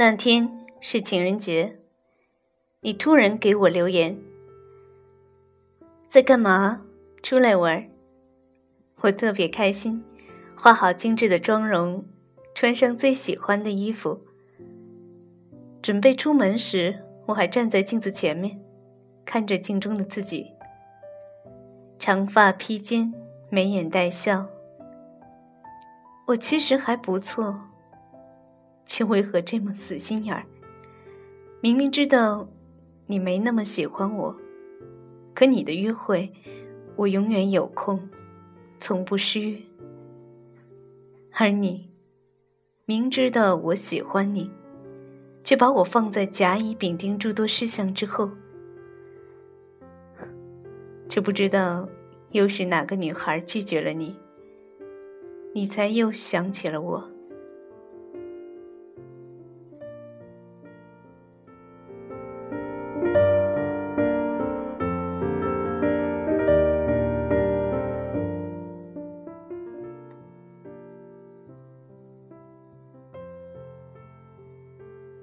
那天是情人节，你突然给我留言，在干嘛？出来玩。我特别开心，化好精致的妆容，穿上最喜欢的衣服，准备出门时，我还站在镜子前面，看着镜中的自己，长发披肩，眉眼带笑。我其实还不错。却为何这么死心眼儿？明明知道你没那么喜欢我，可你的约会，我永远有空，从不失约。而你，明知道我喜欢你，却把我放在甲乙丙丁诸多事项之后，这不知道又是哪个女孩拒绝了你，你才又想起了我。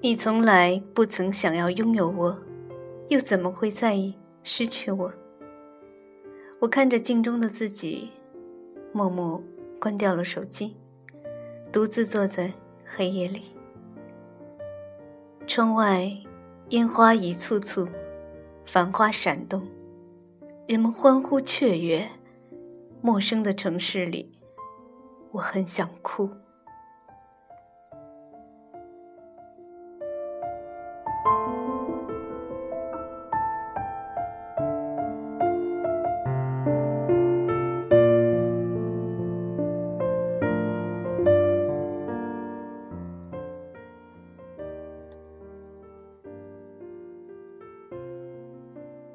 你从来不曾想要拥有我，又怎么会在意失去我？我看着镜中的自己，默默关掉了手机，独自坐在黑夜里。窗外烟花一簇簇，繁花闪动，人们欢呼雀跃。陌生的城市里，我很想哭。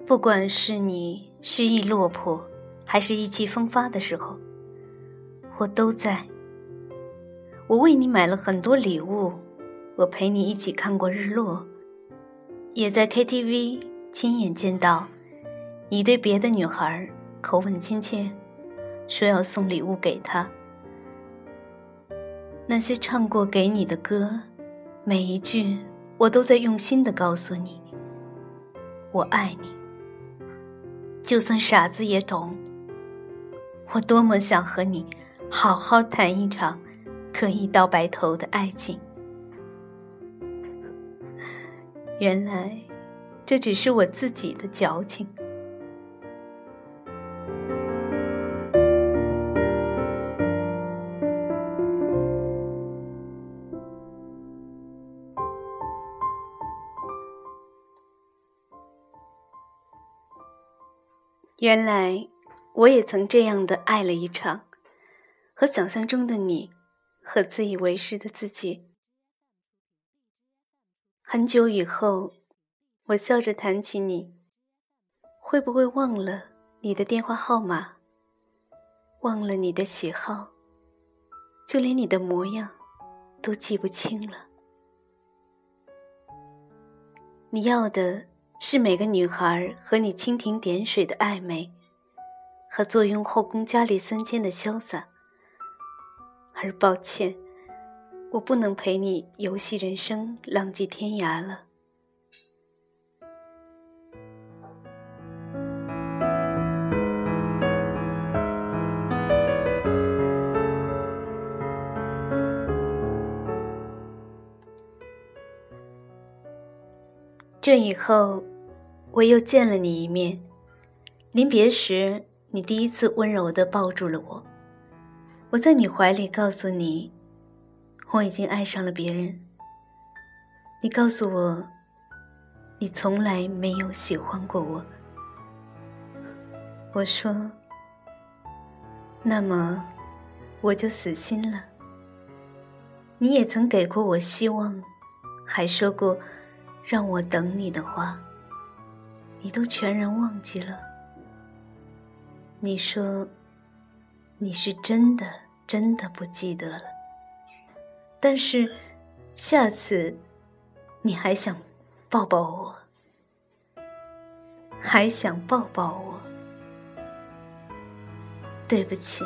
不管是你失意落魄，还是意气风发的时候，我都在。我为你买了很多礼物，我陪你一起看过日落，也在 KTV 亲眼见到你对别的女孩口吻亲切，说要送礼物给她。那些唱过给你的歌，每一句我都在用心的告诉你，我爱你。就算傻子也懂，我多么想和你好好谈一场可以到白头的爱情。原来，这只是我自己的矫情。原来，我也曾这样的爱了一场，和想象中的你，和自以为是的自己。很久以后，我笑着谈起你，会不会忘了你的电话号码，忘了你的喜好，就连你的模样都记不清了？你要的。是每个女孩和你蜻蜓点水的暧昧，和坐拥后宫佳丽三千的潇洒。而抱歉，我不能陪你游戏人生，浪迹天涯了。这以后。我又见了你一面，临别时，你第一次温柔的抱住了我。我在你怀里告诉你，我已经爱上了别人。你告诉我，你从来没有喜欢过我。我说，那么我就死心了。你也曾给过我希望，还说过让我等你的话。你都全然忘记了。你说，你是真的真的不记得了。但是，下次，你还想抱抱我，还想抱抱我。对不起，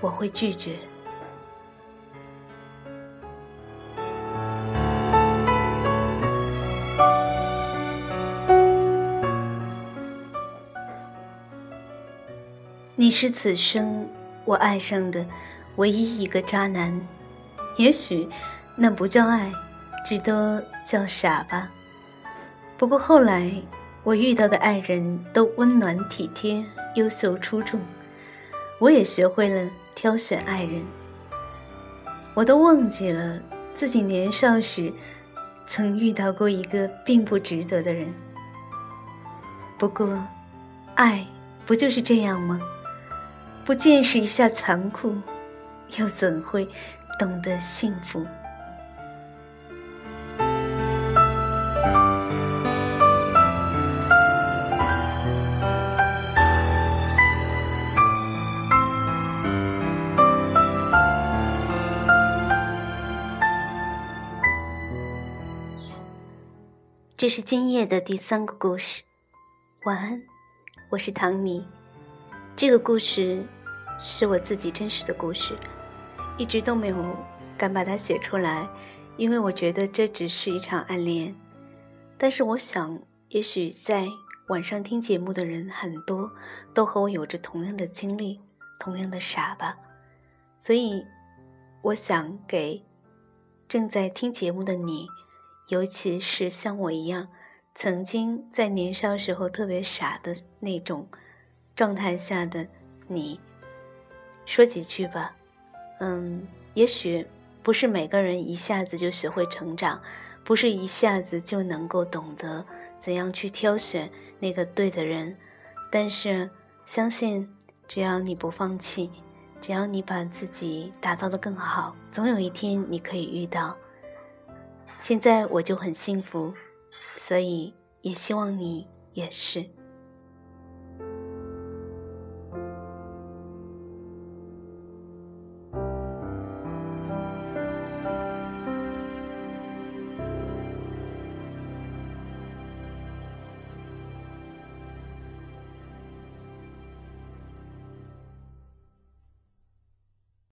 我会拒绝。你是此生我爱上的唯一一个渣男，也许那不叫爱，只多叫傻吧。不过后来我遇到的爱人都温暖体贴、优秀出众，我也学会了挑选爱人。我都忘记了自己年少时曾遇到过一个并不值得的人。不过，爱不就是这样吗？不见识一下残酷，又怎会懂得幸福？这是今夜的第三个故事，晚安，我是唐尼。这个故事是我自己真实的故事，一直都没有敢把它写出来，因为我觉得这只是一场暗恋。但是我想，也许在晚上听节目的人很多，都和我有着同样的经历，同样的傻吧。所以，我想给正在听节目的你，尤其是像我一样，曾经在年少时候特别傻的那种。状态下的你，说几句吧。嗯，也许不是每个人一下子就学会成长，不是一下子就能够懂得怎样去挑选那个对的人。但是，相信只要你不放弃，只要你把自己打造的更好，总有一天你可以遇到。现在我就很幸福，所以也希望你也是。